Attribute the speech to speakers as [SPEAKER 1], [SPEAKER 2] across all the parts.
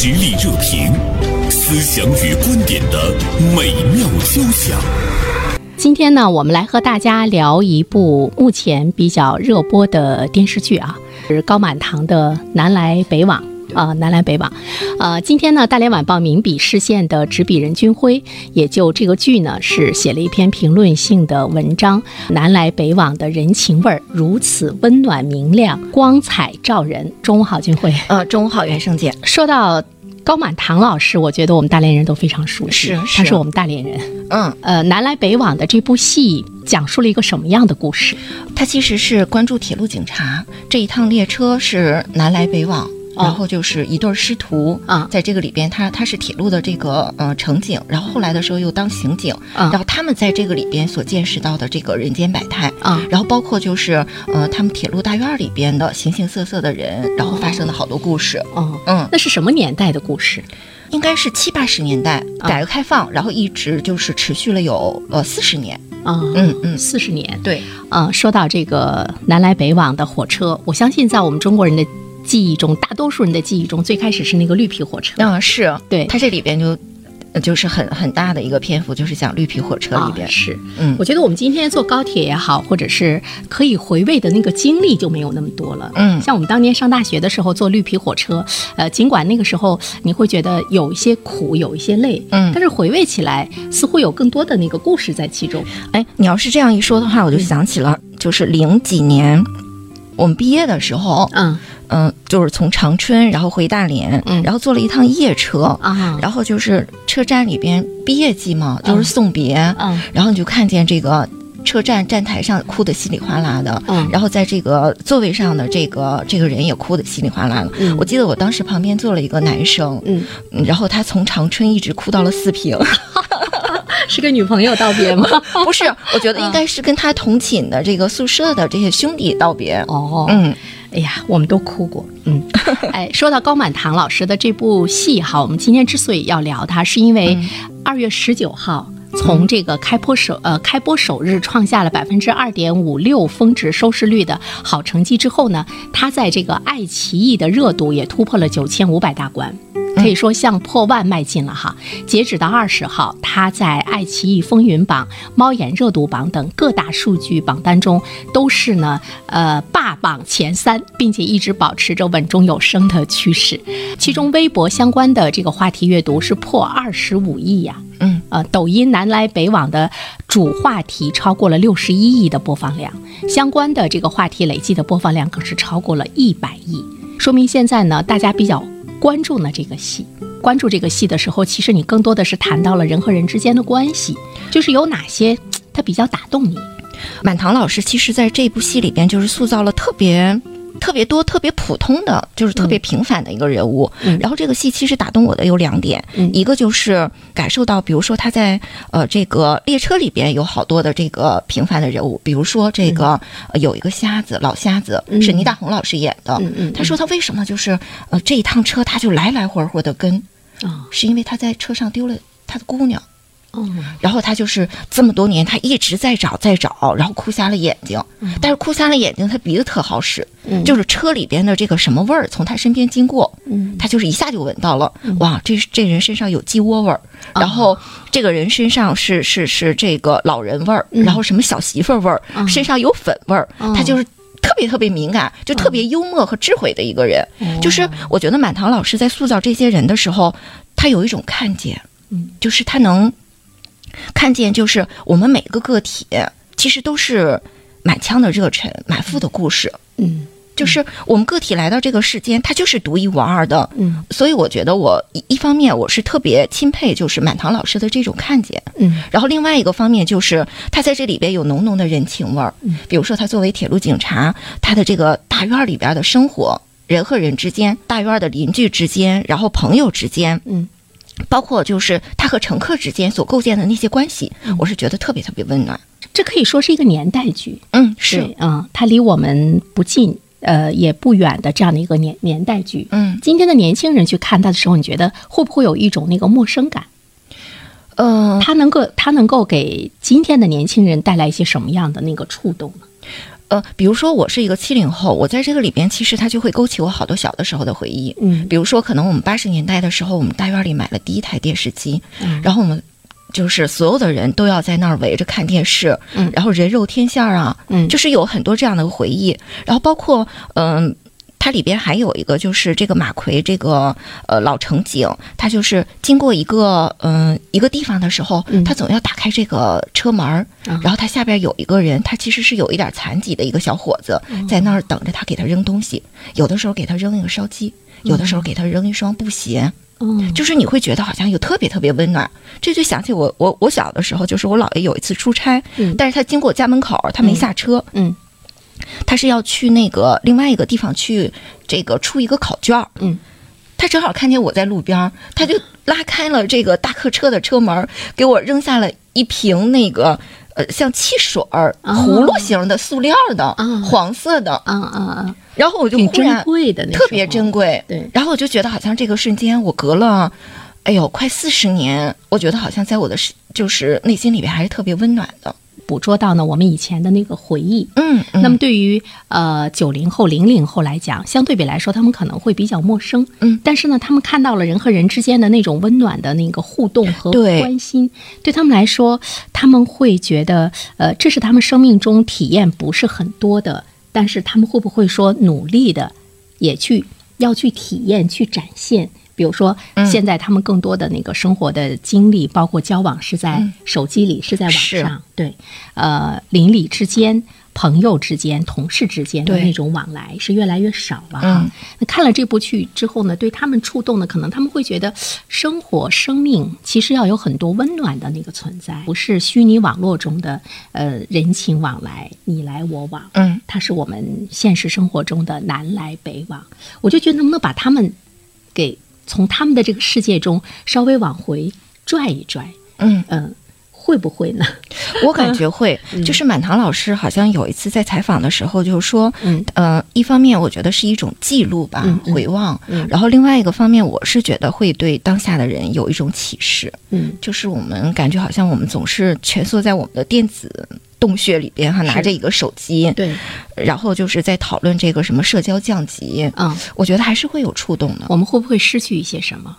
[SPEAKER 1] 实力热评，思想与观点的美妙交响。
[SPEAKER 2] 今天呢，我们来和大家聊一部目前比较热播的电视剧啊，是高满堂的《南来北往》啊，《南来北往》。呃，今天呢，大连晚报名笔视线的执笔人军辉也就这个剧呢，是写了一篇评论性的文章，《南来北往》的人情味儿如此温暖明亮，光彩照人。中午好，军辉。
[SPEAKER 3] 呃，中午好，袁胜姐。
[SPEAKER 2] 说到高满堂老师，我觉得我们大连人都非常熟悉，
[SPEAKER 3] 是是
[SPEAKER 2] 他是我们大连人。
[SPEAKER 3] 嗯，
[SPEAKER 2] 呃，南来北往的这部戏讲述了一个什么样的故事？
[SPEAKER 3] 他其实是关注铁路警察这一趟列车是南来北往。然后就是一对师徒
[SPEAKER 2] 啊，
[SPEAKER 3] 在这个里边，他他是铁路的这个呃乘警，然后后来的时候又当刑警，然后他们在这个里边所见识到的这个人间百态
[SPEAKER 2] 啊，
[SPEAKER 3] 然后包括就是呃他们铁路大院里边的形形色色的人，然后发生的好多故事。
[SPEAKER 2] 哦，
[SPEAKER 3] 嗯，
[SPEAKER 2] 那是什么年代的故事？
[SPEAKER 3] 应该是七八十年代，改革开放，然后一直就是持续了有呃四十年。
[SPEAKER 2] 啊，
[SPEAKER 3] 嗯嗯，
[SPEAKER 2] 四十年。
[SPEAKER 3] 对，
[SPEAKER 2] 嗯，说到这个南来北往的火车，我相信在我们中国人的。记忆中，大多数人的记忆中，最开始是那个绿皮火车。
[SPEAKER 3] 嗯，是
[SPEAKER 2] 对，
[SPEAKER 3] 它这里边就就是很很大的一个篇幅，就是讲绿皮火车里边。
[SPEAKER 2] 是，
[SPEAKER 3] 嗯，
[SPEAKER 2] 我觉得我们今天坐高铁也好，或者是可以回味的那个经历就没有那么多了。
[SPEAKER 3] 嗯，
[SPEAKER 2] 像我们当年上大学的时候坐绿皮火车，呃，尽管那个时候你会觉得有一些苦，有一些累，
[SPEAKER 3] 嗯，
[SPEAKER 2] 但是回味起来似乎有更多的那个故事在其中。
[SPEAKER 3] 哎，你要是这样一说的话，我就想起了，就是零几年我们毕业的时候，
[SPEAKER 2] 嗯。
[SPEAKER 3] 嗯，就是从长春，然后回大连，
[SPEAKER 2] 嗯，
[SPEAKER 3] 然后坐了一趟夜车
[SPEAKER 2] 啊，
[SPEAKER 3] 然后就是车站里边毕业季嘛，就是送别，
[SPEAKER 2] 嗯，
[SPEAKER 3] 然后你就看见这个车站站台上哭的稀里哗啦的，
[SPEAKER 2] 嗯，
[SPEAKER 3] 然后在这个座位上的这个这个人也哭的稀里哗啦的，
[SPEAKER 2] 嗯，
[SPEAKER 3] 我记得我当时旁边坐了一个男生，
[SPEAKER 2] 嗯，
[SPEAKER 3] 然后他从长春一直哭到了四平，
[SPEAKER 2] 是跟女朋友道别吗？
[SPEAKER 3] 不是，我觉得应该是跟他同寝的这个宿舍的这些兄弟道别，
[SPEAKER 2] 哦，
[SPEAKER 3] 嗯。
[SPEAKER 2] 哎呀，我们都哭过，嗯，哎，说到高满堂老师的这部戏哈，我们今天之所以要聊它，是因为二月十九号从这个开播首呃开播首日创下了百分之二点五六峰值收视率的好成绩之后呢，他在这个爱奇艺的热度也突破了九千五百大关。可以说向破万迈进了哈。截止到二十号，它在爱奇艺风云榜、猫眼热度榜等各大数据榜单中都是呢呃霸榜前三，并且一直保持着稳中有升的趋势。其中微博相关的这个话题阅读是破二十五亿呀，
[SPEAKER 3] 嗯
[SPEAKER 2] 呃，抖音南来北往的主话题超过了六十一亿的播放量，相关的这个话题累计的播放量更是超过了一百亿，说明现在呢大家比较。关注呢这个戏，关注这个戏的时候，其实你更多的是谈到了人和人之间的关系，就是有哪些他比较打动你。
[SPEAKER 3] 满堂老师其实在这部戏里边就是塑造了特别。特别多、特别普通的，就是特别平凡的一个人物。
[SPEAKER 2] 嗯，
[SPEAKER 3] 然后这个戏其实打动我的有两点，
[SPEAKER 2] 嗯，
[SPEAKER 3] 一个就是感受到，比如说他在呃这个列车里边有好多的这个平凡的人物，比如说这个有一个瞎子，老瞎子是倪大红老师演的。他说他为什么就是呃这一趟车他就来来回回的跟，
[SPEAKER 2] 啊，
[SPEAKER 3] 是因为他在车上丢了他的姑娘。
[SPEAKER 2] 嗯，
[SPEAKER 3] 然后他就是这么多年，他一直在找，在找，然后哭瞎了眼睛。但是哭瞎了眼睛，他鼻子特好使，就是车里边的这个什么味儿从他身边经过，
[SPEAKER 2] 嗯，
[SPEAKER 3] 他就是一下就闻到了。哇，这这人身上有鸡窝味儿，然后这个人身上是是是这个老人味儿，然后什么小媳妇味儿，身上有粉味儿，他就是特别特别敏感，就特别幽默和智慧的一个人。就是我觉得满堂老师在塑造这些人的时候，他有一种看见，
[SPEAKER 2] 嗯，
[SPEAKER 3] 就是他能。看见就是我们每个个体，其实都是满腔的热忱，满腹的故事。
[SPEAKER 2] 嗯，
[SPEAKER 3] 就是我们个体来到这个世间，它就是独一无二的。
[SPEAKER 2] 嗯，
[SPEAKER 3] 所以我觉得我一一方面我是特别钦佩，就是满堂老师的这种看见。
[SPEAKER 2] 嗯，
[SPEAKER 3] 然后另外一个方面就是他在这里边有浓浓的人情味儿。
[SPEAKER 2] 嗯，
[SPEAKER 3] 比如说他作为铁路警察，他的这个大院里边的生活，人和人之间，大院的邻居之间，然后朋友之间。
[SPEAKER 2] 嗯。
[SPEAKER 3] 包括就是他和乘客之间所构建的那些关系，我是觉得特别特别温暖。
[SPEAKER 2] 这可以说是一个年代剧，
[SPEAKER 3] 嗯，是
[SPEAKER 2] 啊，它离我们不近，呃，也不远的这样的一个年年代剧。
[SPEAKER 3] 嗯，
[SPEAKER 2] 今天的年轻人去看它的时候，你觉得会不会有一种那个陌生感？
[SPEAKER 3] 呃，
[SPEAKER 2] 它能够它能够给今天的年轻人带来一些什么样的那个触动呢？
[SPEAKER 3] 呃，比如说我是一个七零后，我在这个里边，其实它就会勾起我好多小的时候的回忆。
[SPEAKER 2] 嗯
[SPEAKER 3] 比如说，可能我们八十年代的时候，我们大院里买了第一台电视机，
[SPEAKER 2] 嗯
[SPEAKER 3] 然后我们就是所有的人都要在那儿围着看电视，
[SPEAKER 2] 嗯
[SPEAKER 3] 然后人肉天线啊，
[SPEAKER 2] 嗯
[SPEAKER 3] 就是有很多这样的回忆。然后包括嗯。它里边还有一个，就是这个马奎这个呃老乘警，他就是经过一个嗯、一个地方的时候，
[SPEAKER 2] 嗯。
[SPEAKER 3] 他总要打开这个车门儿，
[SPEAKER 2] 嗯
[SPEAKER 3] 然后他下边有一个人，他其实是有一点残疾的一个小伙子，在那儿等着他给他扔东西，有的时候给他扔一个烧鸡，有的时候给他扔一双布鞋，
[SPEAKER 2] 嗯
[SPEAKER 3] 就是你会觉得好像有特别特别温暖。这就想起我我我小的时候，就是我姥爷有一次出差，
[SPEAKER 2] 嗯。
[SPEAKER 3] 但是他经过家门口，他没下车，
[SPEAKER 2] 嗯
[SPEAKER 3] 他是要去那个另外一个地方去这个出一个考卷儿。
[SPEAKER 2] 嗯。
[SPEAKER 3] 他正好看见我在路边儿，他就拉开了这个大客车的车门儿，给我扔下了一瓶那个呃像汽水儿
[SPEAKER 2] 哦
[SPEAKER 3] 葫芦形的塑料的、
[SPEAKER 2] 啊。
[SPEAKER 3] 黄色的，
[SPEAKER 2] 啊啊啊，
[SPEAKER 3] 然后我就忽然特别珍贵，
[SPEAKER 2] 对。
[SPEAKER 3] 然后我就觉得好像这个瞬间我隔了，哎呦，快四十年，我觉得好像在我的是就是内心里边还是特别温暖的。
[SPEAKER 2] 捕捉到呢我们以前的那个回忆。
[SPEAKER 3] 嗯，嗯
[SPEAKER 2] 那么对于呃九零后、零零后来讲，相对比来说，他们可能会比较陌生。
[SPEAKER 3] 嗯
[SPEAKER 2] 但是呢，他们看到了人和人之间的那种温暖的那个互动和关心，对他们来说，他们会觉得，呃，这是他们生命中体验不是很多的，但是他们会不会说努力的也去要去体验、去展现？比如说，
[SPEAKER 3] 嗯
[SPEAKER 2] 现在他们更多的那个生活的经历，包括交往是在
[SPEAKER 3] 嗯
[SPEAKER 2] 手机里，是在网
[SPEAKER 3] 是
[SPEAKER 2] 上，对，呃，邻里之间、朋友之间、同事之间的那种往来是越来越少了哈。
[SPEAKER 3] 嗯
[SPEAKER 2] 那看了这部剧之后呢，对他们触动的，可能他们会觉得，生活、生命其实要有很多温暖的那个存在，不是虚拟网络中的呃人情往来，你来我往。
[SPEAKER 3] 嗯，
[SPEAKER 2] 它是我们现实生活中的南来北往。我就觉得能不能把他们给从他们的这个世界中稍微往回拽一拽，
[SPEAKER 3] 嗯，
[SPEAKER 2] 嗯、会不会呢？
[SPEAKER 3] 我感觉会，就是满堂老师好像有一次在采访的时候就说，
[SPEAKER 2] 嗯。
[SPEAKER 3] 呃，一方面我觉得是一种记录吧，回望，
[SPEAKER 2] 嗯。
[SPEAKER 3] 然后另外一个方面，我是觉得会对当下的人有一种启示，
[SPEAKER 2] 嗯。
[SPEAKER 3] 就是我们感觉好像我们总是蜷缩在我们的电子洞穴里边哈，拿着一个手机，
[SPEAKER 2] 对，
[SPEAKER 3] 然后就是在讨论这个什么社交降级，
[SPEAKER 2] 嗯。
[SPEAKER 3] 我觉得还是会有触动的。
[SPEAKER 2] 我们会不会失去一些什么？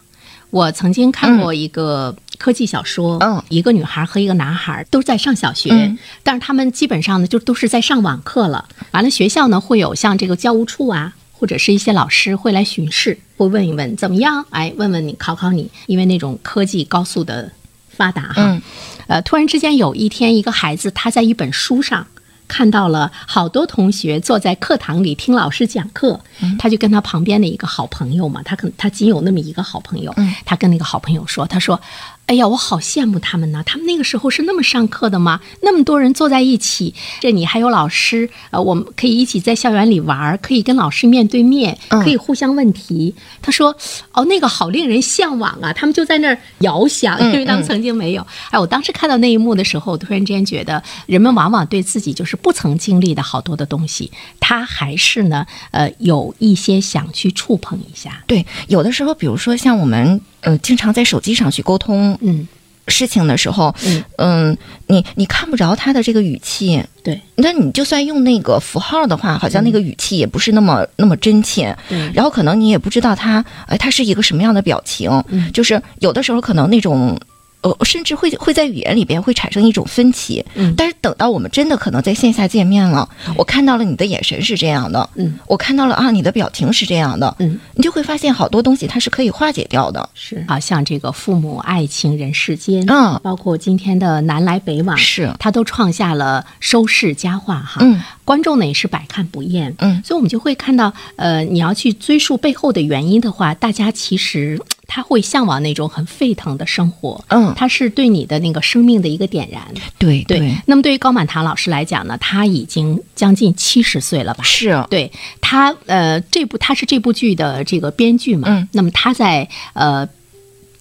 [SPEAKER 2] 我曾经看过一个科技小说，
[SPEAKER 3] 嗯。
[SPEAKER 2] 一个女孩和一个男孩都在上小学，
[SPEAKER 3] 嗯。
[SPEAKER 2] 但是他们基本上呢就都是在上网课了。完了，学校呢会有像这个教务处啊，或者是一些老师会来巡视，会问一问怎么样，哎，问问你，考考你，因为那种科技高速的发达哈，
[SPEAKER 3] 嗯。
[SPEAKER 2] 呃，突然之间有一天，一个孩子他在一本书上看到了好多同学坐在课堂里听老师讲课，他就跟他旁边的一个好朋友嘛，他可能他仅有那么一个好朋友，他跟那个好朋友说，他说。哎呀，我好羡慕他们呢！他们那个时候是那么上课的吗？那么多人坐在一起，这你还有老师，呃，我们可以一起在校园里玩儿，可以跟老师面对面，
[SPEAKER 3] 嗯
[SPEAKER 2] 可以互相问题。他说：“哦，那个好令人向往啊！”他们就在那儿遥想，
[SPEAKER 3] 嗯
[SPEAKER 2] 因为他们曾经没有。哎，我当时看到那一幕的时候，我突然之间觉得，人们往往对自己就是不曾经历的好多的东西，他还是呢，呃，有一些想去触碰一下。
[SPEAKER 3] 对，有的时候，比如说像我们呃，经常在手机上去沟通
[SPEAKER 2] 嗯
[SPEAKER 3] 事情的时候，
[SPEAKER 2] 嗯
[SPEAKER 3] 嗯，你你看不着他的这个语气，
[SPEAKER 2] 对
[SPEAKER 3] 那你就算用那个符号的话，好像那个语气也不是那么、那么真切。
[SPEAKER 2] 嗯
[SPEAKER 3] 然后可能你也不知道他，哎，他是一个什么样的表情。
[SPEAKER 2] 嗯
[SPEAKER 3] 就是有的时候可能那种。呃，甚至会会在语言里边会产生一种分歧，
[SPEAKER 2] 嗯
[SPEAKER 3] 但是等到我们真的可能在线下见面了，我看到了你的眼神是这样的，
[SPEAKER 2] 嗯
[SPEAKER 3] 我看到了啊，你的表情是这样的，
[SPEAKER 2] 嗯，
[SPEAKER 3] 你就会发现好多东西它是可以化解掉的，
[SPEAKER 2] 是啊，像这个父母、爱情、人世间，
[SPEAKER 3] 嗯
[SPEAKER 2] 包括今天的南来北往，
[SPEAKER 3] 是
[SPEAKER 2] 它都创下了收视佳话哈。
[SPEAKER 3] 嗯，
[SPEAKER 2] 观众呢也是百看不厌。
[SPEAKER 3] 嗯
[SPEAKER 2] 所以我们就会看到，呃，你要去追溯背后的原因的话，大家其实他会向往那种很沸腾的生活。
[SPEAKER 3] 嗯
[SPEAKER 2] 他是对你的那个生命的一个点燃。
[SPEAKER 3] 对
[SPEAKER 2] 对，那么对于高满堂老师来讲呢，他已经将近七十岁了吧？
[SPEAKER 3] 是，
[SPEAKER 2] 对他，呃，这部他是这部剧的这个编剧嘛，
[SPEAKER 3] 嗯
[SPEAKER 2] 那么他在呃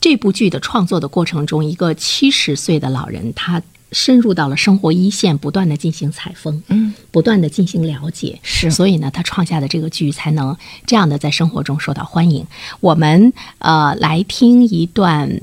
[SPEAKER 2] 这部剧的创作的过程中，一个七十岁的老人，他深入到了生活一线，不断的进行采风，
[SPEAKER 3] 嗯，
[SPEAKER 2] 不断的进行了解，
[SPEAKER 3] 是
[SPEAKER 2] 所以呢，他创下的这个剧才能这样的在生活中受到欢迎。我们呃来听一段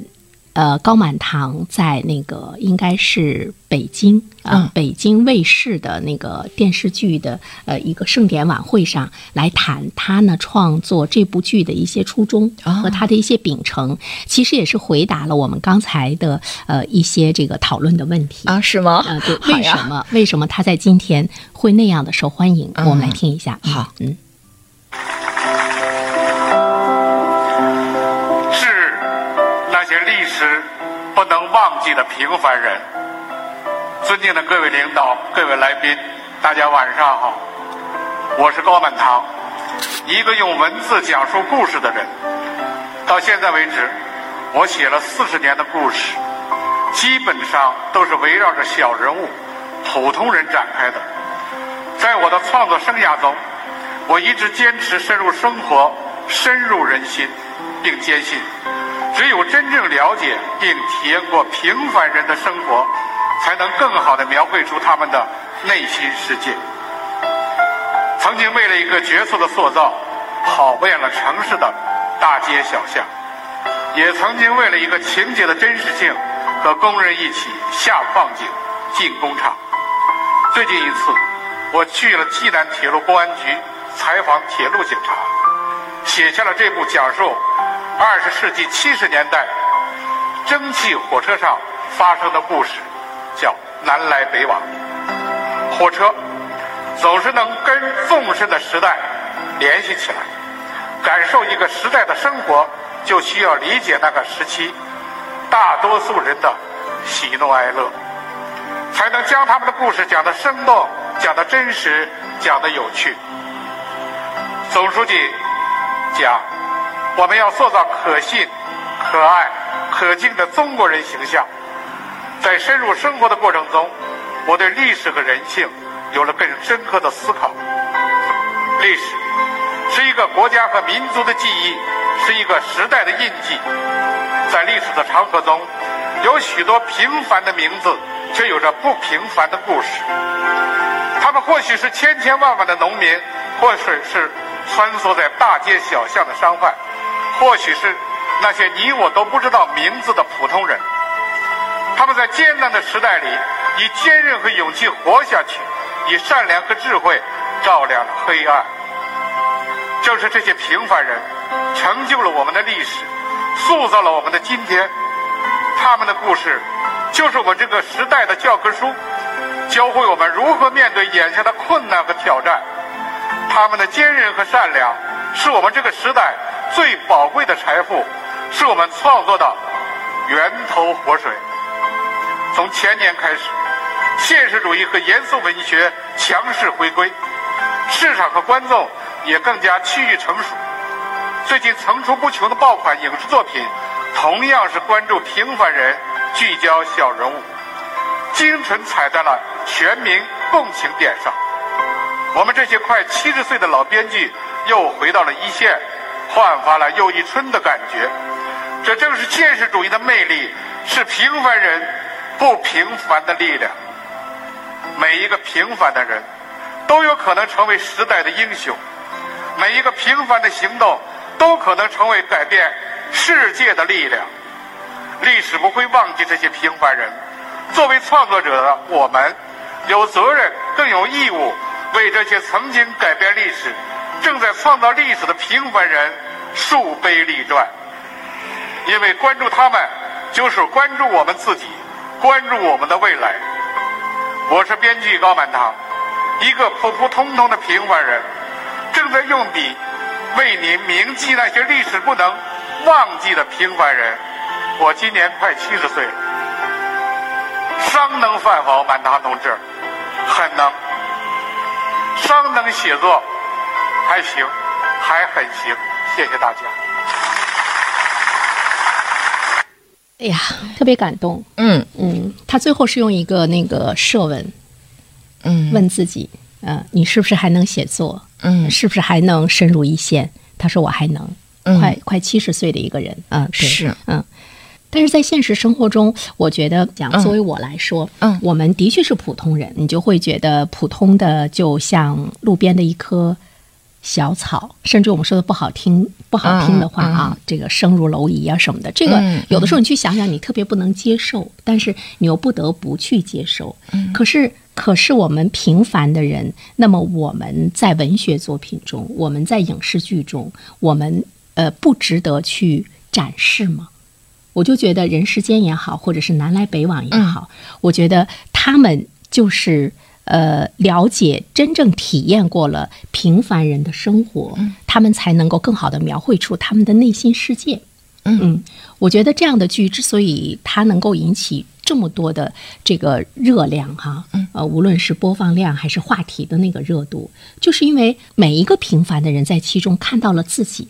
[SPEAKER 2] 呃高满堂在那个应该是北京啊、
[SPEAKER 3] 嗯
[SPEAKER 2] 北京卫视的那个电视剧的呃一个盛典晚会上来谈他呢创作这部剧的一些初衷
[SPEAKER 3] 哦
[SPEAKER 2] 和他的一些秉承，其实也是回答了我们刚才的呃一些这个讨论的问题。
[SPEAKER 3] 啊，是吗？
[SPEAKER 2] 呃，对，为什么为什么他在今天会那样的受欢迎？
[SPEAKER 3] 嗯
[SPEAKER 2] 我们来听一下。嗯
[SPEAKER 3] 好，
[SPEAKER 2] 嗯，
[SPEAKER 4] 不能忘记的平凡人。尊敬的各位领导、各位来宾，大家晚上好，我是高满堂，一个用文字讲述故事的人。到现在为止，我写了四十年的故事，基本上都是围绕着小人物、普通人展开的。在我的创作生涯中，我一直坚持深入生活、深入人心，并坚信，只有真正了解并体验过平凡人的生活，才能更好地描绘出他们的内心世界。曾经为了一个角色的塑造，跑遍了城市的大街小巷，也曾经为了一个情节的真实性，和工人一起下矿井、进工厂。最近一次，我去了济南铁路公安局采访铁路警察，写下了这部讲述二十世纪七十年代蒸汽火车上发生的故事，叫《南来北往》。火车总是能跟纵深的时代联系起来，感受一个时代的生活，就需要理解那个时期大多数人的喜怒哀乐。才能将他们的故事讲得生动、讲得真实、讲得有趣。总书记讲，我们要塑造可信、可爱、可敬的中国人形象。在深入生活的过程中，我对历史和人性有了更深刻的思考。历史是一个国家和民族的记忆，是一个时代的印记。在历史的长河中，有许多平凡的名字。却有着不平凡的故事。他们或许是千千万万的农民，或许是穿梭在大街小巷的商贩，或许是那些你我都不知道名字的普通人。他们在艰难的时代里，以坚韧和勇气活下去，以善良和智慧照亮了黑暗。正是这些平凡人，成就了我们的历史，塑造了我们的今天。他们的故事。就是我们这个时代的教科书，教会我们如何面对眼前的困难和挑战。他们的坚韧和善良，是我们这个时代最宝贵的财富，是我们创作的源头活水。从前年开始，现实主义和严肃文学强势回归，市场和观众也更加趋于成熟。最近层出不穷的爆款影视作品，同样是关注平凡人。聚焦小人物，精准踩在了全民共情点上。我们这些快七十岁的老编剧又回到了一线，焕发了又一春的感觉。这正是现实主义的魅力，是平凡人不平凡的力量。每一个平凡的人，都有可能成为时代的英雄；每一个平凡的行动，都可能成为改变世界的力量。历史不会忘记这些平凡人。作为创作者的我们，有责任更有义务为这些曾经改变历史、正在创造历史的平凡人树碑立传。因为关注他们，就是关注我们自己，关注我们的未来。我是编剧高满堂，一个普普通通的平凡人，正在用笔为您铭记那些历史不能忘记的平凡人。我今年快七十岁了，商能饭饱，满堂同志很能，商能写作还行，还很行，谢谢大家。
[SPEAKER 2] 哎呀，特别感动。
[SPEAKER 3] 嗯
[SPEAKER 2] 嗯，他最后是用一个那个设问
[SPEAKER 3] 嗯
[SPEAKER 2] 问自己，呃，你是不是还能写作？
[SPEAKER 3] 嗯
[SPEAKER 2] 是不是还能深入一线？他说我还能，
[SPEAKER 3] 嗯
[SPEAKER 2] 快快七十岁的一个人啊，对
[SPEAKER 3] 是
[SPEAKER 2] 嗯。但是在现实生活中，我觉得讲
[SPEAKER 3] 嗯
[SPEAKER 2] 作为我来说，
[SPEAKER 3] 嗯
[SPEAKER 2] 我们的确是普通人，你就会觉得普通的就像路边的一棵小草，甚至我们说的不好听不好听的话啊，这个生如蝼蚁啊什么的，这个
[SPEAKER 3] 嗯
[SPEAKER 2] 有的时候你去想想，你特别不能接受，但是你又不得不去接受。
[SPEAKER 3] 嗯
[SPEAKER 2] 可是，可是我们平凡的人，那么我们在文学作品中，我们在影视剧中，我们呃不值得去展示吗？我就觉得人世间也好，或者是南来北往也好，我觉得他们就是呃了解、真正体验过了平凡人的生活，他们才能够更好的描绘出他们的内心世界。
[SPEAKER 3] 嗯。
[SPEAKER 2] 我觉得这样的剧之所以它能够引起这么多的这个热量哈，呃，无论是播放量还是话题的那个热度，就是因为每一个平凡的人在其中看到了自己，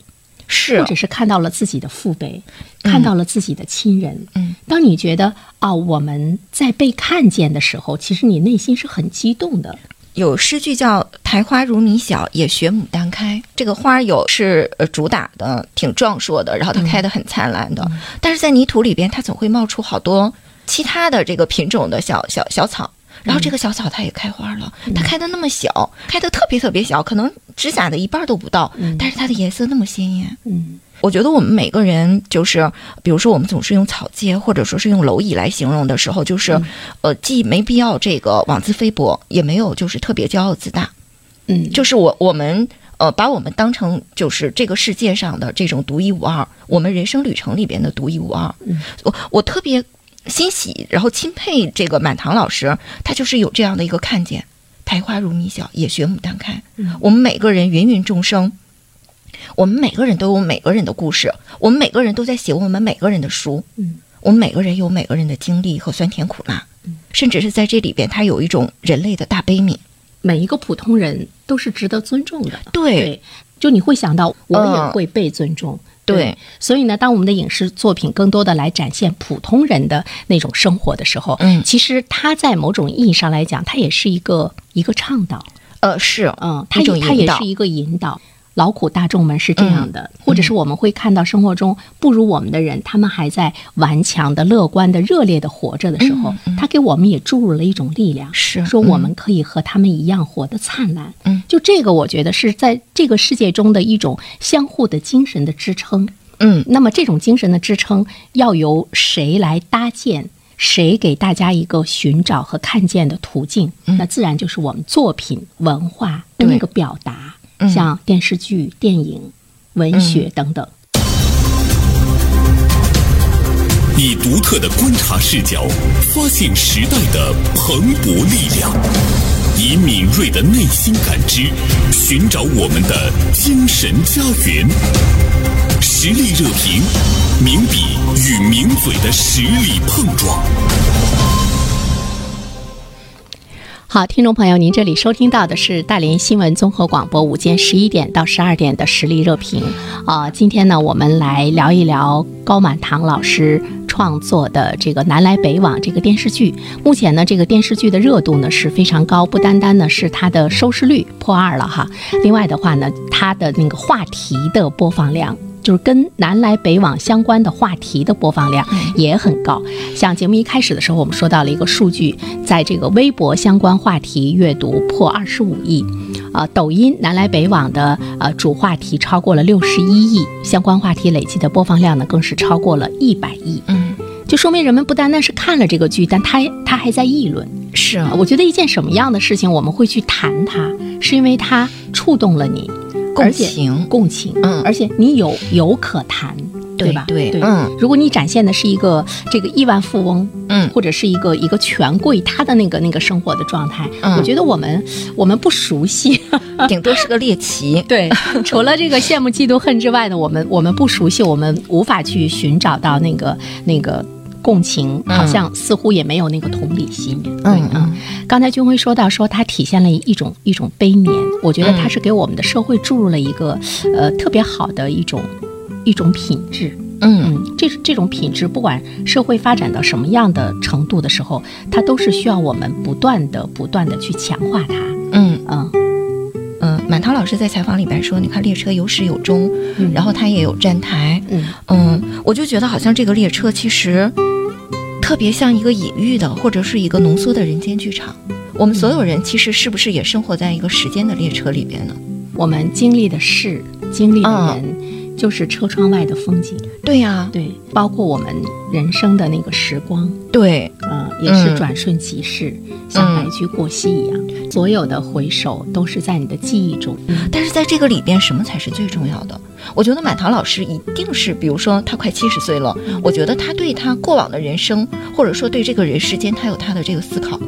[SPEAKER 3] 是
[SPEAKER 2] 或者是看到了自己的父辈，看到了自己的亲人。
[SPEAKER 3] 嗯，
[SPEAKER 2] 当你觉得啊、我们在被看见的时候，其实你内心是很激动的。
[SPEAKER 3] 有诗句叫“苔花如米小，也学牡丹开”。这个花有是呃主打的，挺壮硕的，然后它开得很灿烂的，但是在泥土里边，它总会冒出好多其他的这个品种的小小小草。然后这个小草它也开花了，它开的那么小，开的特别特别小，可能指甲的一半都不到，但是它的颜色那么鲜艳。
[SPEAKER 2] 嗯。
[SPEAKER 3] 我觉得我们每个人就是，比如说我们总是用草芥或者说是用蝼蚁来形容的时候，就是，呃，既没必要这个妄自菲薄，也没有就是特别骄傲自大，
[SPEAKER 2] 嗯，
[SPEAKER 3] 就是我我们呃把我们当成就是这个世界上的这种独一无二，我们人生旅程里边的独一无二。
[SPEAKER 2] 嗯，
[SPEAKER 3] 我我特别欣喜，然后钦佩这个满堂老师，他就是有这样的一个看见，苔花如米小，也学牡丹开。
[SPEAKER 2] 嗯
[SPEAKER 3] 我们每个人芸芸众生。我们每个人都有每个人的故事，我们每个人都在写我们每个人的书，
[SPEAKER 2] 嗯，
[SPEAKER 3] 我们每个人有每个人的经历和酸甜苦辣，甚至是在这里边，它有一种人类的大悲悯。
[SPEAKER 2] 每一个普通人都是值得尊重的。
[SPEAKER 3] 对
[SPEAKER 2] 就你会想到我也
[SPEAKER 3] 嗯
[SPEAKER 2] 会被尊重。
[SPEAKER 3] 对。
[SPEAKER 2] 所以呢，当我们的影视作品更多的来展现普通人的那种生活的时候，
[SPEAKER 3] 嗯。
[SPEAKER 2] 其实它在某种意义上来讲，它也是一个一个倡导，
[SPEAKER 3] 呃，是，
[SPEAKER 2] 嗯，它它也是一个引导。劳苦大众们是这样的，或者是我们会看到生活中不如我们的人，他们还在顽强的、乐观的、热烈的活着的时候，他给我们也注入了一种力量，
[SPEAKER 3] 是
[SPEAKER 2] 说我们可以和他们一样活得灿烂。
[SPEAKER 3] 嗯，
[SPEAKER 2] 就这个，我觉得是在这个世界中的一种相互的精神的支撑。
[SPEAKER 3] 嗯
[SPEAKER 2] 那么这种精神的支撑要由谁来搭建？谁给大家一个寻找和看见的途径？那自然就是我们作品文化的那个表达，
[SPEAKER 3] 嗯
[SPEAKER 2] 像电视剧、电影、文学等等。
[SPEAKER 1] 以独特的观察视角，发现时代的蓬勃力量；以敏锐的内心感知，寻找我们的精神家园。实力热评，名笔与名嘴的实力碰撞。
[SPEAKER 2] 好，听众朋友，您这里收听到的是大连新闻综合广播午间十一点到十二点的实力热评。啊、今天呢，我们来聊一聊高满堂老师创作的这个《南来北往》这个电视剧。目前呢，这个电视剧的热度呢是非常高，不单单呢是它的收视率破二了哈，另外的话呢，它的那个话题的播放量。就是跟南来北往相关的话题的播放量也很高。像节目一开始的时候，我们说到了一个数据，在这个微博相关话题阅读破二十五亿，啊，抖音南来北往的呃主话题超过了六十一亿，相关话题累计的播放量呢更是超过了一百亿。
[SPEAKER 3] 嗯，
[SPEAKER 2] 就说明人们不单单是看了这个剧，但他他还在议论。
[SPEAKER 3] 是
[SPEAKER 2] 啊我觉得一件什么样的事情我们会去谈它，是因为它触动了你，
[SPEAKER 3] 共情
[SPEAKER 2] 共情，
[SPEAKER 3] 嗯
[SPEAKER 2] 而且你有有可谈，吧？
[SPEAKER 3] 对吧
[SPEAKER 2] 对，
[SPEAKER 3] 嗯
[SPEAKER 2] 如果你展现的是一个这个亿万富翁，
[SPEAKER 3] 嗯
[SPEAKER 2] 或者是一个一个权贵他的那个那个生活的状态，
[SPEAKER 3] 嗯
[SPEAKER 2] 我觉得我们我们不熟悉，
[SPEAKER 3] 顶多是个猎奇。
[SPEAKER 2] 对，除了这个羡慕嫉妒恨之外呢，我们我们不熟悉，我们无法去寻找到那个那个。共情
[SPEAKER 3] 嗯。
[SPEAKER 2] 好像似乎也没有那个同理心，嗯
[SPEAKER 3] 嗯
[SPEAKER 2] 啊。刚才军辉说到说它体现了一种一种悲悯，我觉得
[SPEAKER 3] 嗯。
[SPEAKER 2] 它是给我们的社会注入了一个呃特别好的一种一种品质。
[SPEAKER 3] 嗯。
[SPEAKER 2] 嗯，这这种品质，不管社会发展到什么样的程度的时候，它都是需要我们不断的不断的去强化它。
[SPEAKER 3] 嗯。
[SPEAKER 2] 嗯。
[SPEAKER 3] 嗯，满堂老师在采访里边说，你看列车有始有终，
[SPEAKER 2] 嗯。
[SPEAKER 3] 然后它也有站台。
[SPEAKER 2] 嗯。
[SPEAKER 3] 嗯，我就觉得好像这个列车其实特别像一个隐喻的，或者是一个浓缩的人间剧场。我们所有人其实是不是也生活在一个时间的列车里边呢？
[SPEAKER 2] 我们经历的事、经历的
[SPEAKER 3] 嗯
[SPEAKER 2] 人，就是车窗外的风景。
[SPEAKER 3] 对呀、
[SPEAKER 2] 对，包括我们人生的那个时光，
[SPEAKER 3] 对，
[SPEAKER 2] 嗯，也是
[SPEAKER 3] 嗯
[SPEAKER 2] 转瞬即逝，像白驹过隙一样。所有的回首都是在你的记忆中。
[SPEAKER 3] 但是在这个里边，什么才是最重要的？我觉得满堂老师一定是，比如说他快七十岁了，我觉得他对他过往的人生，或者说对这个人世间，他有他的这个思考，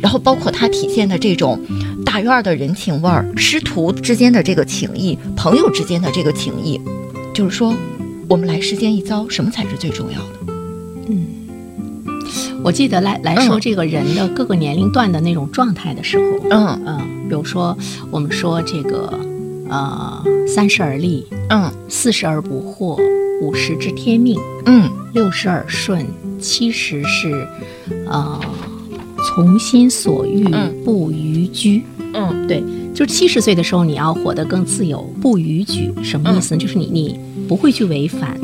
[SPEAKER 3] 然后包括他体现的这种大院儿的人情味儿，师徒之间的这个情谊，朋友之间的这个情谊，就是说，我们来世间一遭，什么才是最重要的？
[SPEAKER 2] 嗯我记得来来说
[SPEAKER 3] 嗯
[SPEAKER 2] 这个人的各个年龄段的那种状态的时候，
[SPEAKER 3] 嗯
[SPEAKER 2] 嗯，比如说我们说这个，呃，三十而立，
[SPEAKER 3] 嗯
[SPEAKER 2] 四十而不惑，五十知天命，
[SPEAKER 3] 嗯
[SPEAKER 2] 六十而顺，七十是，呃，从心所欲，
[SPEAKER 3] 嗯
[SPEAKER 2] 不逾矩。
[SPEAKER 3] 嗯
[SPEAKER 2] 对，就是七十岁的时候，你要活得更自由，不逾矩。什么意思呢？就是你你不会去违反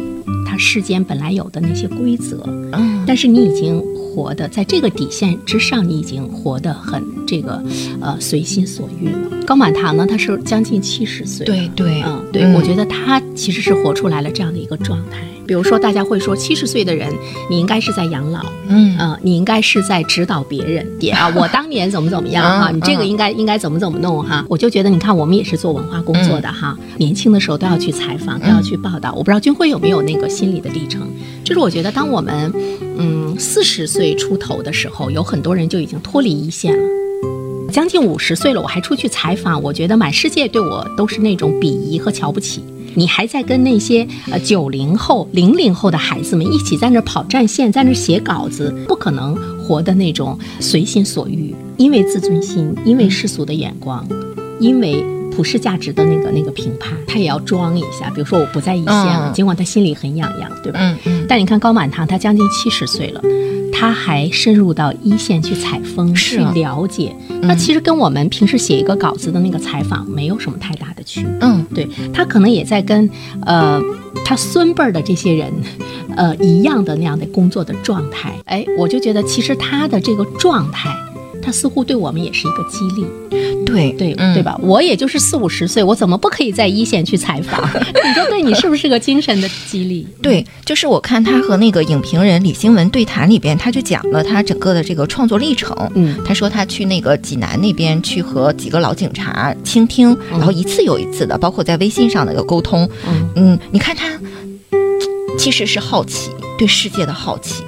[SPEAKER 2] 它世间本来有的那些规则，
[SPEAKER 3] 嗯
[SPEAKER 2] 但是你已经活得在这个底线之上，你已经活得很这个呃随心所欲了。高满堂呢，他是将近七十岁了，
[SPEAKER 3] 对对
[SPEAKER 2] 嗯，对，
[SPEAKER 3] 嗯
[SPEAKER 2] 我觉得他其实是活出来了这样的一个状态。比如说，大家会说七十岁的人，你应该是在养老，
[SPEAKER 3] 嗯
[SPEAKER 2] 嗯、你应该是在指导别人，别啊，我当年怎么怎么样 哈，
[SPEAKER 3] 嗯
[SPEAKER 2] 你这个
[SPEAKER 3] 嗯
[SPEAKER 2] 应该应该怎么怎么弄哈。我就觉得，你看我们也是做文化工作的哈，年轻的时候都要去采访，都要去报道。我不知道军辉有没有那个心理的历程，就是我觉得当我们嗯四十岁出头的时候，有很多人就已经脱离一线了。将近五十岁了，我还出去采访，我觉得满世界对我都是那种鄙夷和瞧不起。你还在跟那些呃九零后、零零后的孩子们一起在那儿跑战线，在那儿写稿子，不可能活的那种随心所欲，因为自尊心，因为世俗的眼光，因为普世价值的那个那个评判，他也要装一下。比如说我不在一线了，
[SPEAKER 3] 嗯
[SPEAKER 2] 尽管他心里很痒痒，对吧？
[SPEAKER 3] 嗯嗯，
[SPEAKER 2] 但你看高满堂，他将近七十岁了，他还深入到一线去采风、去了解。那其实跟我们平时写一个稿子的那个采访没有什么太大的区别。
[SPEAKER 3] 嗯
[SPEAKER 2] 对他可能也在跟呃他孙辈儿的这些人，呃一样的那样的工作的状态。哎，我就觉得其实他的这个状态，他似乎对我们也是一个激励。
[SPEAKER 3] 对
[SPEAKER 2] 对、
[SPEAKER 3] 嗯
[SPEAKER 2] 对吧？我也就是四五十岁，我怎么不可以在一线去采访？你说对你是不是个精神的激励？
[SPEAKER 3] 对，就是我看他和那个影评人李新文对谈里边，他就讲了他整个的这个创作历程。
[SPEAKER 2] 嗯
[SPEAKER 3] 他说他去那个济南那边去和几个老警察倾听，然后一次又一次的，包括在微信上的一个沟通。
[SPEAKER 2] 嗯
[SPEAKER 3] 嗯，你看他其实是好奇，对世界的好奇。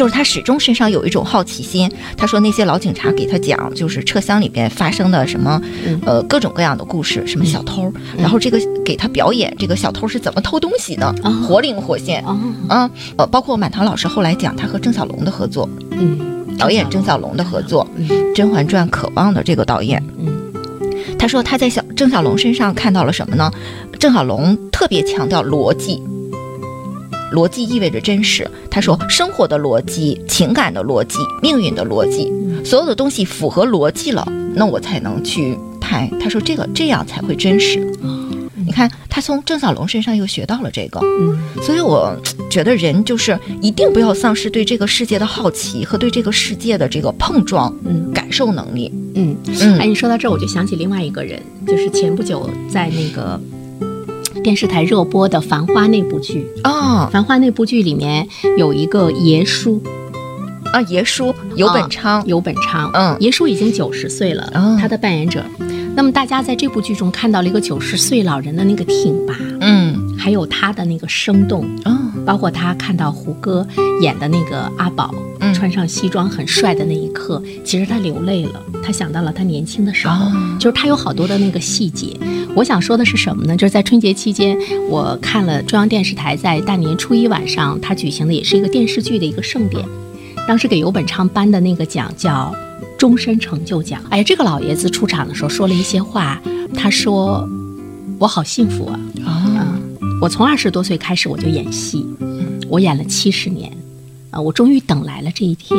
[SPEAKER 2] 嗯
[SPEAKER 3] 就是他始终身上有一种好奇心。他说那些老警察给他讲，就是车厢里边发生的什么，
[SPEAKER 2] 嗯
[SPEAKER 3] 呃，各种各样的故事，什么小偷，然后这个给他表演这个小偷是怎么偷东西的，
[SPEAKER 2] 哦
[SPEAKER 3] 活灵活现。
[SPEAKER 2] 哦
[SPEAKER 3] 啊，呃，包括满堂老师后来讲他和郑晓龙的合作，
[SPEAKER 2] 嗯，
[SPEAKER 3] 导演郑晓龙的合作，
[SPEAKER 2] 嗯《
[SPEAKER 3] 甄嬛传》渴望的这个导演，
[SPEAKER 2] 嗯
[SPEAKER 3] 他说他在小郑晓龙身上看到了什么呢？郑晓龙特别强调逻辑，逻辑意味着真实。他说生活的逻辑、情感的逻辑、命运的逻辑，所有的东西符合逻辑了，那我才能去拍。他说这个这样才会真实。你看，他从郑晓龙身上又学到了这个，
[SPEAKER 2] 嗯
[SPEAKER 3] 所以我觉得人就是一定不要丧失对这个世界的好奇和对这个世界的这个碰撞
[SPEAKER 2] 嗯
[SPEAKER 3] 感受能力。
[SPEAKER 2] 嗯。
[SPEAKER 3] 嗯
[SPEAKER 2] 哎，你说到这儿，我就想起另外一个人，就是前不久在那个电视台热播的《繁花》那部剧，
[SPEAKER 3] 哦《
[SPEAKER 2] 繁花》那部剧里面有一个爷叔，
[SPEAKER 3] 啊，爷叔尤本昌，
[SPEAKER 2] 尤本昌，
[SPEAKER 3] 嗯。
[SPEAKER 2] 爷叔已经九十岁了，
[SPEAKER 3] 哦。
[SPEAKER 2] 他的扮演者。那么大家在这部剧中看到了一个九十岁老人的那个挺拔，
[SPEAKER 3] 嗯
[SPEAKER 2] 还有他的那个生动，
[SPEAKER 3] 哦
[SPEAKER 2] 包括他看到胡歌演的那个阿宝，
[SPEAKER 3] 嗯
[SPEAKER 2] 穿上西装很帅的那一刻，其实他流泪了，他想到了他年轻的时候，
[SPEAKER 3] 哦
[SPEAKER 2] 就是他有好多的那个细节。我想说的是什么呢？就是在春节期间，我看了中央电视台在大年初一晚上，他举行的也是一个电视剧的一个盛典，当时给尤本昌颁的那个奖叫终身成就奖。哎，这个老爷子出场的时候说了一些话，他说：“我好幸福啊。”
[SPEAKER 3] 哦
[SPEAKER 2] 我从二十多岁开始我就演戏，我演了七十年，啊，我终于等来了这一天。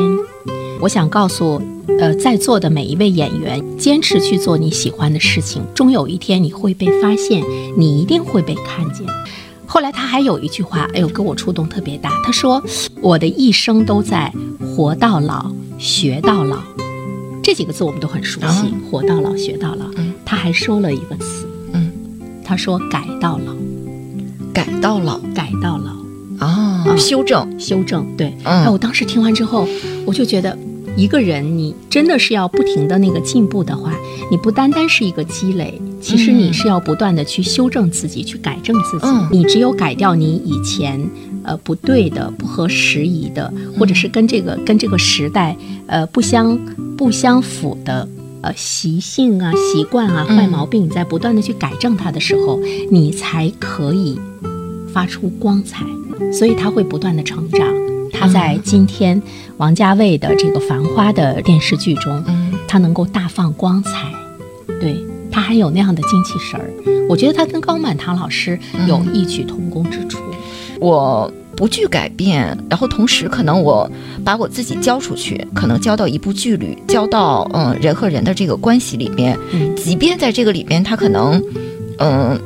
[SPEAKER 2] 我想告诉呃在座的每一位演员，坚持去做你喜欢的事情，终有一天你会被发现，你一定会被看见。后来他还有一句话，哎呦，给我触动特别大。他说：“我的一生都在活到老，学到老。”这几个字我们都很熟悉，
[SPEAKER 3] 啊
[SPEAKER 2] 活到老，学到老。他还说了一个词，
[SPEAKER 3] 嗯，
[SPEAKER 2] 他说“改到老，
[SPEAKER 3] 改到老
[SPEAKER 2] 改到老
[SPEAKER 3] 啊，修正，”，
[SPEAKER 2] 修正。对，
[SPEAKER 3] 嗯
[SPEAKER 2] 哎，我当时听完之后，我就觉得，一个人你真的是要不停的那个进步的话，你不单单是一个积累，其实你是要不断的去修正自己，去改正自己。
[SPEAKER 3] 嗯
[SPEAKER 2] 你只有改掉你以前呃不对的、不合时宜的，或者是跟这个跟这个时代呃不相不相符的。呃，习性啊、习惯啊、坏毛病，你在不断的去改正它的时候，你才可以发出光彩。所以他会不断的成长。他在今天王家卫的这个《繁花》的电视剧中，
[SPEAKER 3] 嗯
[SPEAKER 2] 他能够大放光彩，对他还有那样的精气神儿。我觉得他跟高满堂老师有异曲同工之处。
[SPEAKER 3] 我不惧改变，然后同时可能我把我自己交出去，可能交到一部剧里，交到嗯人和人的这个关系里边，
[SPEAKER 2] 嗯
[SPEAKER 3] 即便在这个里边，他可能嗯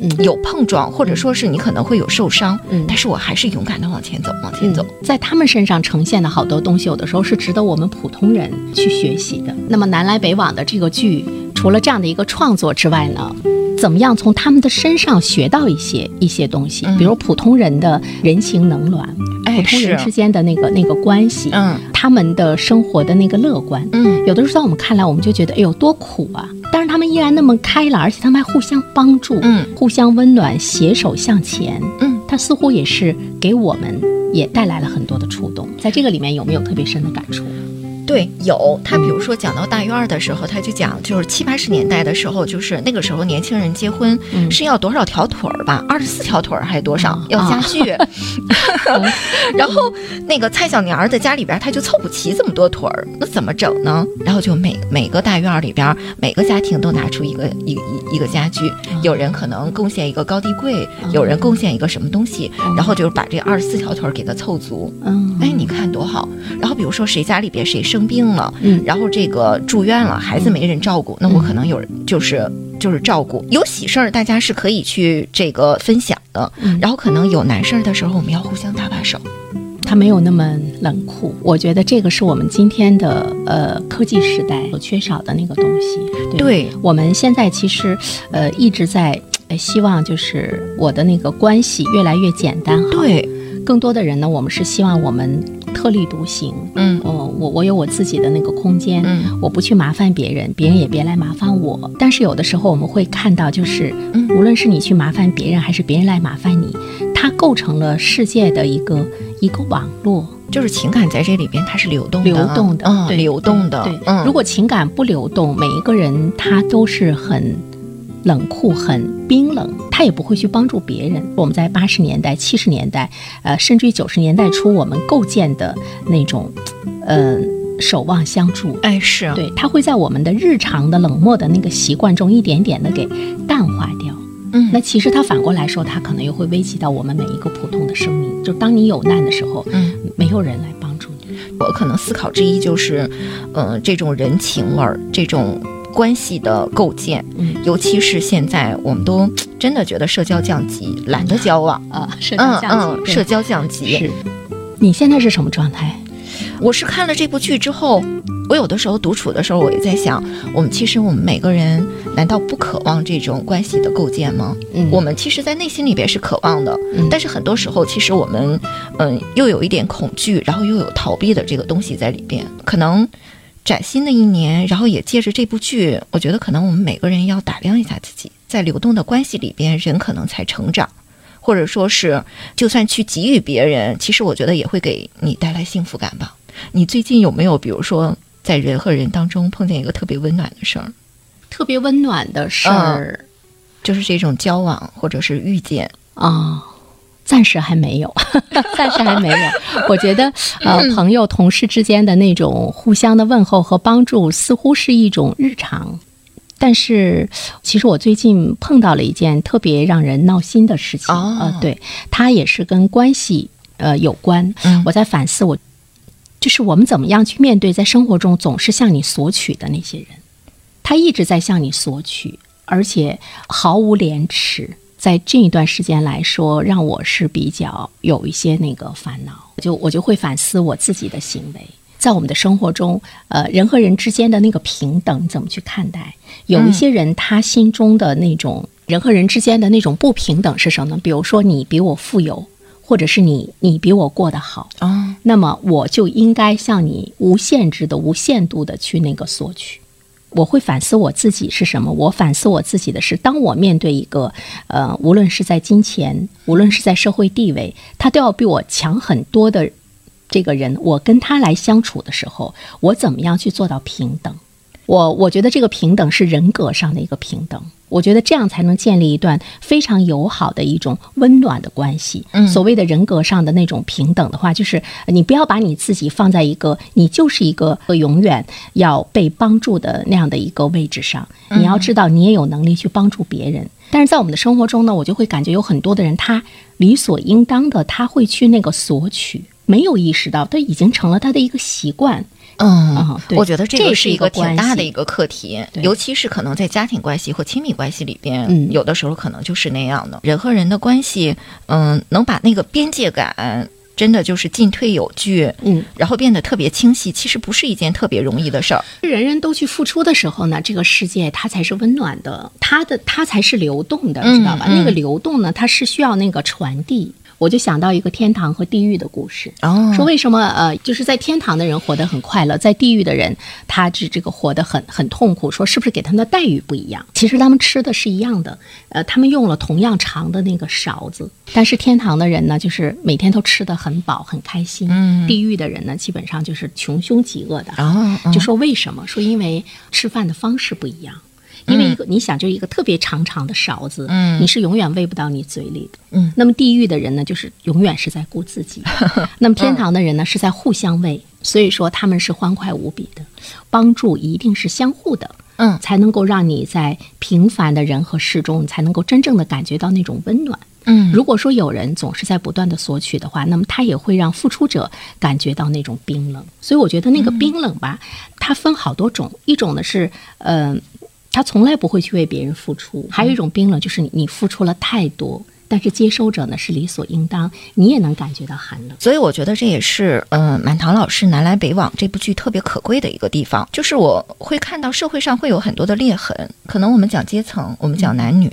[SPEAKER 2] 嗯
[SPEAKER 3] 有碰撞，或者说是你可能会有受伤，
[SPEAKER 2] 嗯
[SPEAKER 3] 但是我还是勇敢的往前走，往前走。
[SPEAKER 2] 在他们身上呈现的好多东西，有的时候是值得我们普通人去学习的。那么南来北往的这个剧，除了这样的一个创作之外呢，怎么样从他们的身上学到一些一些东西？
[SPEAKER 3] 嗯
[SPEAKER 2] 比如普通人的人情冷暖，
[SPEAKER 3] 哎
[SPEAKER 2] 普通人之间的那个那个关系，
[SPEAKER 3] 嗯
[SPEAKER 2] 他们的生活的那个乐观，
[SPEAKER 3] 嗯
[SPEAKER 2] 有的时候在我们看来，我们就觉得哎呦多苦啊，但是他们依然那么开朗，而且他们还互相帮助，
[SPEAKER 3] 嗯
[SPEAKER 2] 互相温暖，携手向前。
[SPEAKER 3] 嗯，
[SPEAKER 2] 他似乎也是给我们也带来了很多的触动。在这个里面有没有特别深的感触？
[SPEAKER 3] 对，有他，比如说讲到大院儿的时候，他就讲，就是七八十年代的时候，就是那个时候年轻人结婚
[SPEAKER 2] 嗯
[SPEAKER 3] 是要多少条腿儿吧？二十四条腿儿还是多少
[SPEAKER 2] 啊？
[SPEAKER 3] 要家具。然后那个蔡小年儿的家里边，他就凑不齐这么多腿儿，那怎么整呢？然后就每每个大院儿里边，每个家庭都拿出一个一一一个家具，有人可能贡献一个高低柜，有人贡献一个什么东西，然后就是把这二十四条腿儿给它凑足。
[SPEAKER 2] 嗯，
[SPEAKER 3] 哎，你看多好！然后比如说谁家里边谁生病了，
[SPEAKER 2] 嗯
[SPEAKER 3] 然后这个住院了，孩子没人照顾，那我可能有人就是就是照顾。有喜事儿，大家是可以去这个分享的。
[SPEAKER 2] 嗯
[SPEAKER 3] 然后可能有难事儿的时候，我们要互相搭把手。
[SPEAKER 2] 他没有那么冷酷。我觉得这个是我们今天的呃科技时代所缺少的那个东西。对，
[SPEAKER 3] 对，
[SPEAKER 2] 我们现在其实呃一直在。呃希望就是我的那个关系越来越简单好。
[SPEAKER 3] 对，
[SPEAKER 2] 更多的人呢，我们是希望我们特立独行。
[SPEAKER 3] 嗯。
[SPEAKER 2] 哦，我我有我自己的那个空间，
[SPEAKER 3] 嗯。
[SPEAKER 2] 我不去麻烦别人，别人也别来麻烦我。但是有的时候我们会看到，就是
[SPEAKER 3] 嗯。
[SPEAKER 2] 无论是你去麻烦别人，还是别人来麻烦你，它构成了世界的一个一个网络，
[SPEAKER 3] 就是情感在这里边它是流动的，
[SPEAKER 2] 流动的，
[SPEAKER 3] 嗯，
[SPEAKER 2] 对
[SPEAKER 3] 流动的，
[SPEAKER 2] 对，
[SPEAKER 3] 嗯，
[SPEAKER 2] 如果情感不流动，每一个人他都是很冷酷、很冰冷，他也不会去帮助别人。我们在八十年代、七十年代，呃，甚至于九十年代初，我们构建的那种，呃，守望相助。
[SPEAKER 3] 哎是，
[SPEAKER 2] 对，他会在我们的日常的冷漠的那个习惯中，一点点的给淡化掉。
[SPEAKER 3] 嗯
[SPEAKER 2] 那其实它反过来说，它可能又会危及到我们每一个普通的生命。就当你有难的时候，
[SPEAKER 3] 嗯。
[SPEAKER 2] 没有人来帮助你。
[SPEAKER 3] 我可能思考之一就是，呃，这种人情味儿，这种关系的构建，
[SPEAKER 2] 嗯
[SPEAKER 3] 尤其是现在，我们都真的觉得社交降级，懒得交往，
[SPEAKER 2] 啊，社
[SPEAKER 3] 嗯
[SPEAKER 2] 交降级，
[SPEAKER 3] 嗯，
[SPEAKER 2] 嗯
[SPEAKER 3] 社交降级。
[SPEAKER 2] 是。你现在是什么状态？
[SPEAKER 3] 我是看了这部剧之后，我有的时候独处的时候，我也在想，我们其实我们每个人难道不渴望这种关系的构建吗？
[SPEAKER 2] 嗯
[SPEAKER 3] 我们其实，在内心里边是渴望的，
[SPEAKER 2] 嗯
[SPEAKER 3] 但是很多时候，其实我们，嗯，又有一点恐惧，然后又有逃避的这个东西在里边。可能崭新的一年，然后也借着这部剧，我觉得可能我们每个人要打量一下自己，在流动的关系里边，人可能才成长，或者说是，就算去给予别人，其实我觉得也会给你带来幸福感吧。你最近有没有，比如说，在人和人当中碰见一个特别温暖的事儿，
[SPEAKER 2] 特别温暖的事儿
[SPEAKER 3] 就是这种交往或者是遇见？
[SPEAKER 2] 啊、暂时还没有，暂时还没有。我觉得，呃，朋友、同事之间的那种互相的问候和帮助，似乎是一种日常。但是，其实我最近碰到了一件特别让人闹心的事情，
[SPEAKER 3] 哦
[SPEAKER 2] 呃，对，它也是跟关系呃有关。
[SPEAKER 3] 嗯
[SPEAKER 2] 我在反思我，就是我们怎么样去面对在生活中总是向你索取的那些人，他一直在向你索取，而且毫无廉耻。在这一段时间来说，让我是比较有一些那个烦恼，就我就会反思我自己的行为。在我们的生活中，呃，人和人之间的那个平等怎么去看待？有一些人他心中的那种人和人之间的那种不平等是什么呢？比如说你比我富有，或者是你你比我过得好，
[SPEAKER 3] 啊，
[SPEAKER 2] 那么我就应该向你无限制的、无限度的去那个索取。我会反思我自己是什么？我反思我自己的是，当我面对一个呃，无论是在金钱，无论是在社会地位，他都要比我强很多的这个人，我跟他来相处的时候，我怎么样去做到平等？我我觉得这个平等是人格上的一个平等，我觉得这样才能建立一段非常友好的一种温暖的关系。
[SPEAKER 3] 嗯
[SPEAKER 2] 所谓的人格上的那种平等的话，就是你不要把你自己放在一个你就是一个永远要被帮助的那样的一个位置上，你要知道你也有能力去帮助别人。但是在我们的生活中呢，我就会感觉有很多的人，他理所应当的他会去那个索取，没有意识到，他已经成了他的一个习惯。
[SPEAKER 3] 嗯我觉得这
[SPEAKER 2] 这
[SPEAKER 3] 个是一个挺大的一个课题，尤其是可能在家庭关系或亲密关系里边，
[SPEAKER 2] 嗯
[SPEAKER 3] 有的时候可能就是那样的。人和人的关系，嗯，能把那个边界感真的就是进退有据，
[SPEAKER 2] 嗯，
[SPEAKER 3] 然后变得特别清晰，其实不是一件特别容易的事儿。
[SPEAKER 2] 人人都去付出的时候呢，这个世界它才是温暖的，它的它才是流动的，
[SPEAKER 3] 嗯
[SPEAKER 2] 知道吧？
[SPEAKER 3] 嗯
[SPEAKER 2] 那个流动呢，它是需要那个传递。我就想到一个天堂和地狱的故事。
[SPEAKER 3] 哦
[SPEAKER 2] 说为什么呃，就是在天堂的人活得很快乐，在地狱的人他这这个活得很很痛苦。说是不是给他们的待遇不一样？其实他们吃的是一样的，呃，他们用了同样长的那个勺子，但是天堂的人呢，就是每天都吃得很饱很开心。
[SPEAKER 3] 嗯
[SPEAKER 2] 地狱的人呢，基本上就是穷凶极恶的。
[SPEAKER 3] 哦，
[SPEAKER 2] 就说为什么？说因为吃饭的方式不一样。因为一个，你想，就一个特别长长的勺子，
[SPEAKER 3] 嗯。
[SPEAKER 2] 你是永远喂不到你嘴里的。
[SPEAKER 3] 嗯。
[SPEAKER 2] 那么地狱的人呢，就是永远是在顾自己；那么天堂的人呢，是在互相喂，所以说他们是欢快无比的，帮助一定是相互的，
[SPEAKER 3] 嗯。
[SPEAKER 2] 才能够让你在平凡的人和事中，你才能够真正的感觉到那种温暖。
[SPEAKER 3] 嗯。
[SPEAKER 2] 如果说有人总是在不断的索取的话，那么他也会让付出者感觉到那种冰冷。所以我觉得那个冰冷吧，它分好多种，一种呢是呃，他从来不会去为别人付出；还有一种冰冷就是你你付出了太多，但是接收者呢是理所应当，你也能感觉到寒冷。
[SPEAKER 3] 所以我觉得这也是，嗯、满堂老师南来北往这部剧特别可贵的一个地方，就是我会看到社会上会有很多的裂痕，可能我们讲阶层，我们讲男女，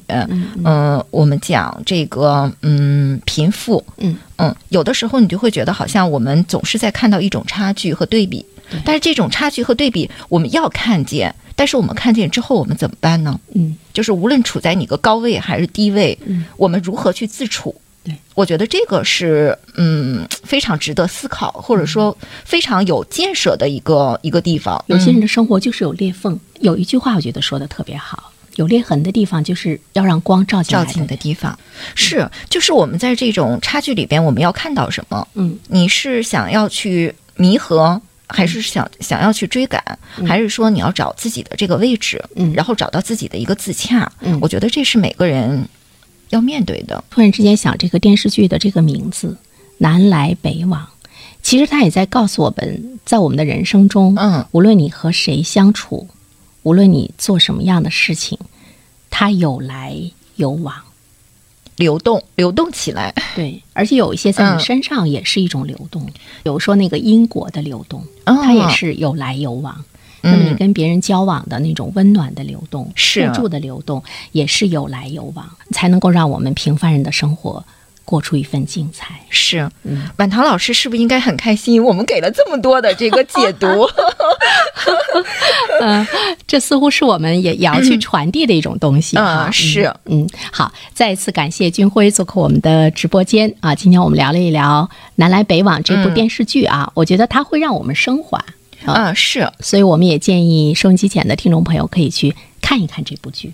[SPEAKER 3] 嗯、我们讲这个，嗯，贫富，
[SPEAKER 2] 嗯。
[SPEAKER 3] 嗯，有的时候你就会觉得好像我们总是在看到一种差距和对比，但是这种差距和对比我们要看见，但是我们看见之后我们怎么办呢？
[SPEAKER 2] 嗯，
[SPEAKER 3] 就是无论处在哪个高位还是低位，
[SPEAKER 2] 嗯
[SPEAKER 3] 我们如何去自处？
[SPEAKER 2] 对，
[SPEAKER 3] 我觉得这个是嗯非常值得思考，或者说非常有建设的一个一个地方。
[SPEAKER 2] 有些人的生活就是有裂缝。有一句话我觉得说的特别好，有裂痕的地方就是要让光照进来
[SPEAKER 3] 照进的地方是，就是我们在这种差距里边，我们要看到什么？
[SPEAKER 2] 嗯，
[SPEAKER 3] 你是想要去弥合，还是想想要去追赶，还是说你要找自己的这个位置，
[SPEAKER 2] 嗯
[SPEAKER 3] 然后找到自己的一个自洽？
[SPEAKER 2] 嗯
[SPEAKER 3] 我觉得这是每个人要面对的。
[SPEAKER 2] 突然之间想这个电视剧的这个名字“南来北往”，其实它也在告诉我们，在我们的人生中，
[SPEAKER 3] 嗯
[SPEAKER 2] 无论你和谁相处，无论你做什么样的事情，它有来有往。
[SPEAKER 3] 流动，流动起来。
[SPEAKER 2] 对，而且有一些在
[SPEAKER 3] 嗯
[SPEAKER 2] 你身上也是一种流动，比如说那个因果的流动，
[SPEAKER 3] 哦
[SPEAKER 2] 它也是有来有往。那么你
[SPEAKER 3] 嗯
[SPEAKER 2] 跟别人交往的那种温暖的流动、
[SPEAKER 3] 是
[SPEAKER 2] 互助的流动，也是有来有往，才能够让我们平凡人的生活过出一份精彩。
[SPEAKER 3] 是，
[SPEAKER 2] 嗯
[SPEAKER 3] 满堂老师是不是应该很开心？我们给了这么多的这个解读，
[SPEAKER 2] 嗯，这似乎是我们也也要去传递的一种东西啊。
[SPEAKER 3] 嗯是
[SPEAKER 2] 嗯，好，再一次感谢军辉做客我们的直播间啊。今天我们聊了一聊《南来北往》这部
[SPEAKER 3] 嗯
[SPEAKER 2] 电视剧啊，我觉得它会让我们升华。
[SPEAKER 3] 啊，是，
[SPEAKER 2] 所以我们也建议收音机前的听众朋友可以去看一看这部剧。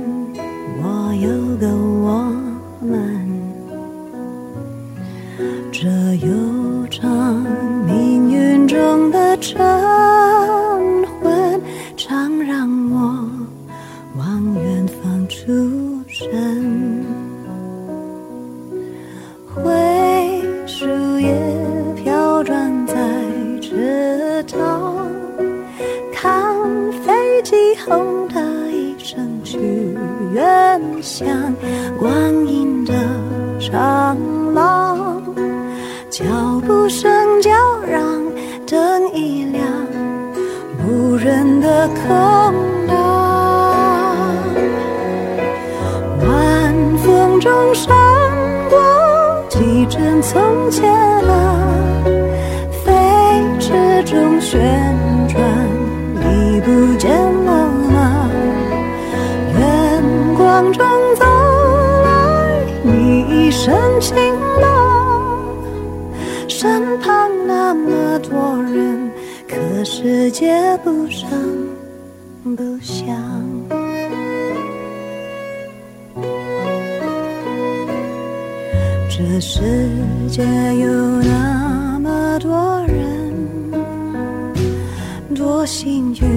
[SPEAKER 5] 有个我们这悠长命运中的晨的空荡，晚风中闪过几帧从前啊，飞驰中旋转，已不见了吗？远光中走来，你一身晴朗，身旁那么多人，可世界不声世界有那么多人，多幸运，